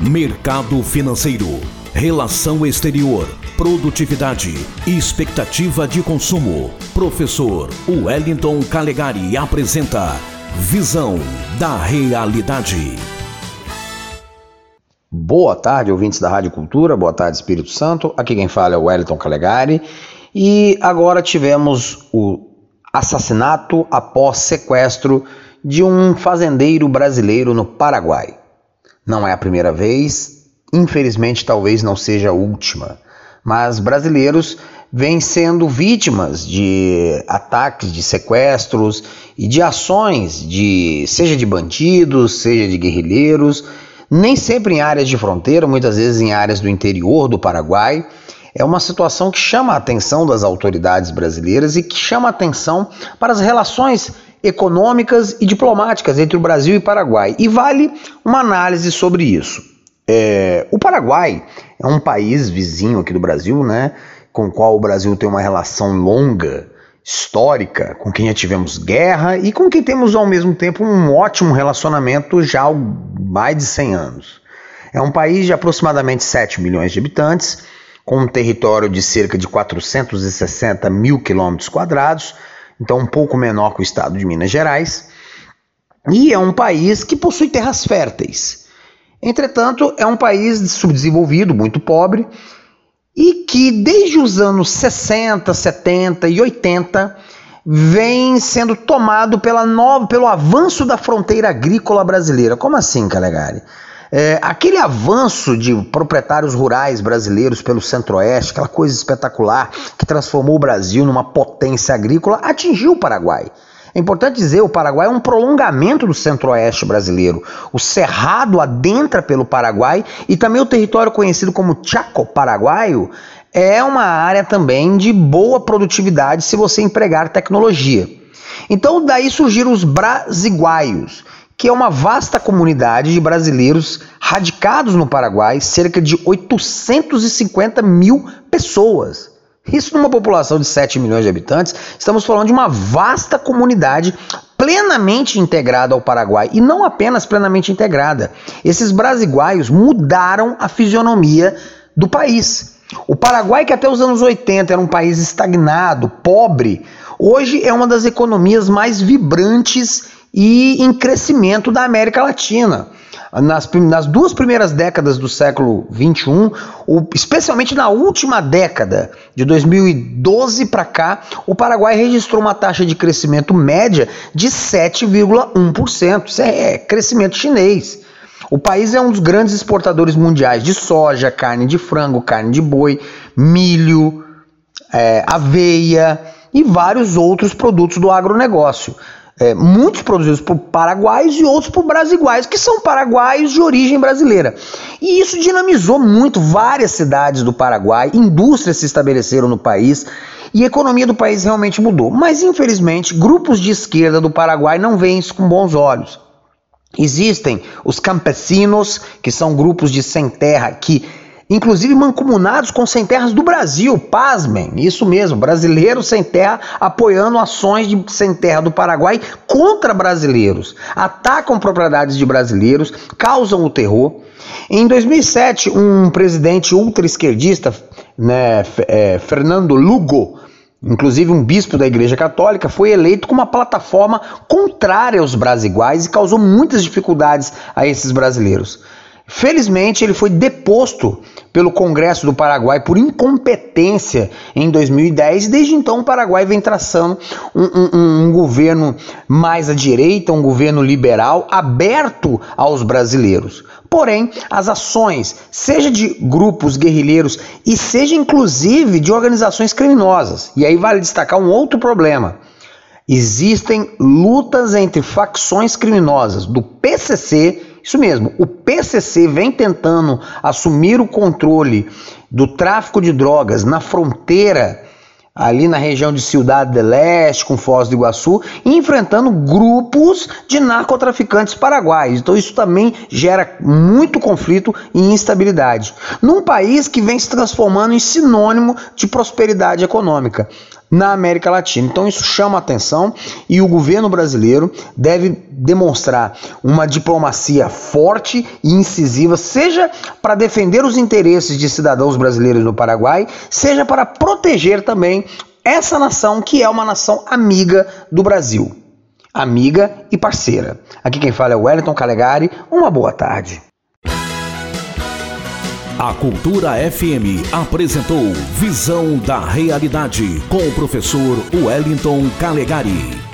mercado financeiro, relação exterior, produtividade expectativa de consumo. Professor Wellington Calegari apresenta Visão da Realidade. Boa tarde, ouvintes da Rádio Cultura, boa tarde, Espírito Santo. Aqui quem fala é o Wellington Calegari. E agora tivemos o assassinato após sequestro de um fazendeiro brasileiro no Paraguai. Não é a primeira vez, infelizmente talvez não seja a última, mas brasileiros vêm sendo vítimas de ataques, de sequestros e de ações de seja de bandidos, seja de guerrilheiros, nem sempre em áreas de fronteira, muitas vezes em áreas do interior do Paraguai. É uma situação que chama a atenção das autoridades brasileiras e que chama a atenção para as relações econômicas e diplomáticas entre o Brasil e o Paraguai. E vale uma análise sobre isso. É, o Paraguai é um país vizinho aqui do Brasil, né, com o qual o Brasil tem uma relação longa, histórica, com quem já tivemos guerra e com quem temos ao mesmo tempo um ótimo relacionamento já há mais de 100 anos. É um país de aproximadamente 7 milhões de habitantes com um território de cerca de 460 mil quilômetros quadrados, então um pouco menor que o estado de Minas Gerais, e é um país que possui terras férteis. Entretanto, é um país subdesenvolvido, muito pobre, e que desde os anos 60, 70 e 80 vem sendo tomado pela nova, pelo avanço da fronteira agrícola brasileira. Como assim, Calegari? É, aquele avanço de proprietários rurais brasileiros pelo centro-oeste, aquela coisa espetacular que transformou o Brasil numa potência agrícola, atingiu o Paraguai. É importante dizer, o Paraguai é um prolongamento do centro-oeste brasileiro. O Cerrado adentra pelo Paraguai e também o território conhecido como Chaco Paraguaio é uma área também de boa produtividade se você empregar tecnologia. Então daí surgiram os brasiguaios, que é uma vasta comunidade de brasileiros radicados no Paraguai, cerca de 850 mil pessoas. Isso numa população de 7 milhões de habitantes, estamos falando de uma vasta comunidade plenamente integrada ao Paraguai e não apenas plenamente integrada. Esses brasiguaios mudaram a fisionomia do país. O Paraguai, que até os anos 80 era um país estagnado, pobre, hoje é uma das economias mais vibrantes e em crescimento da América Latina. Nas, nas duas primeiras décadas do século XXI, o, especialmente na última década, de 2012 para cá, o Paraguai registrou uma taxa de crescimento média de 7,1%. Isso é, é crescimento chinês. O país é um dos grandes exportadores mundiais de soja, carne de frango, carne de boi, milho, é, aveia e vários outros produtos do agronegócio é, muitos produzidos por paraguaios e outros por brasiguaios, que são paraguaios de origem brasileira. E isso dinamizou muito várias cidades do Paraguai, indústrias se estabeleceram no país e a economia do país realmente mudou. Mas infelizmente, grupos de esquerda do Paraguai não veem isso com bons olhos. Existem os campesinos, que são grupos de sem terra que inclusive mancomunados com sem terras do Brasil. Pasmem, isso mesmo, brasileiros sem terra apoiando ações de sem terra do Paraguai contra brasileiros. Atacam propriedades de brasileiros, causam o terror. Em 2007, um presidente ultra-esquerdista, né, é, Fernando Lugo, inclusive um bispo da Igreja Católica, foi eleito com uma plataforma contrária aos brasiguais e causou muitas dificuldades a esses brasileiros. Felizmente, ele foi deposto pelo Congresso do Paraguai por incompetência em 2010 e desde então o Paraguai vem traçando um, um, um governo mais à direita, um governo liberal, aberto aos brasileiros. Porém, as ações, seja de grupos guerrilheiros e seja inclusive de organizações criminosas, e aí vale destacar um outro problema. Existem lutas entre facções criminosas do PCC isso mesmo, o PCC vem tentando assumir o controle do tráfico de drogas na fronteira ali na região de Ciudad del Leste, com Foz do Iguaçu, enfrentando grupos de narcotraficantes paraguaios. Então isso também gera muito conflito e instabilidade. Num país que vem se transformando em sinônimo de prosperidade econômica. Na América Latina. Então isso chama atenção e o governo brasileiro deve demonstrar uma diplomacia forte e incisiva, seja para defender os interesses de cidadãos brasileiros no Paraguai, seja para proteger também essa nação que é uma nação amiga do Brasil. Amiga e parceira. Aqui quem fala é Wellington Calegari. Uma boa tarde. A Cultura FM apresentou Visão da Realidade com o professor Wellington Calegari.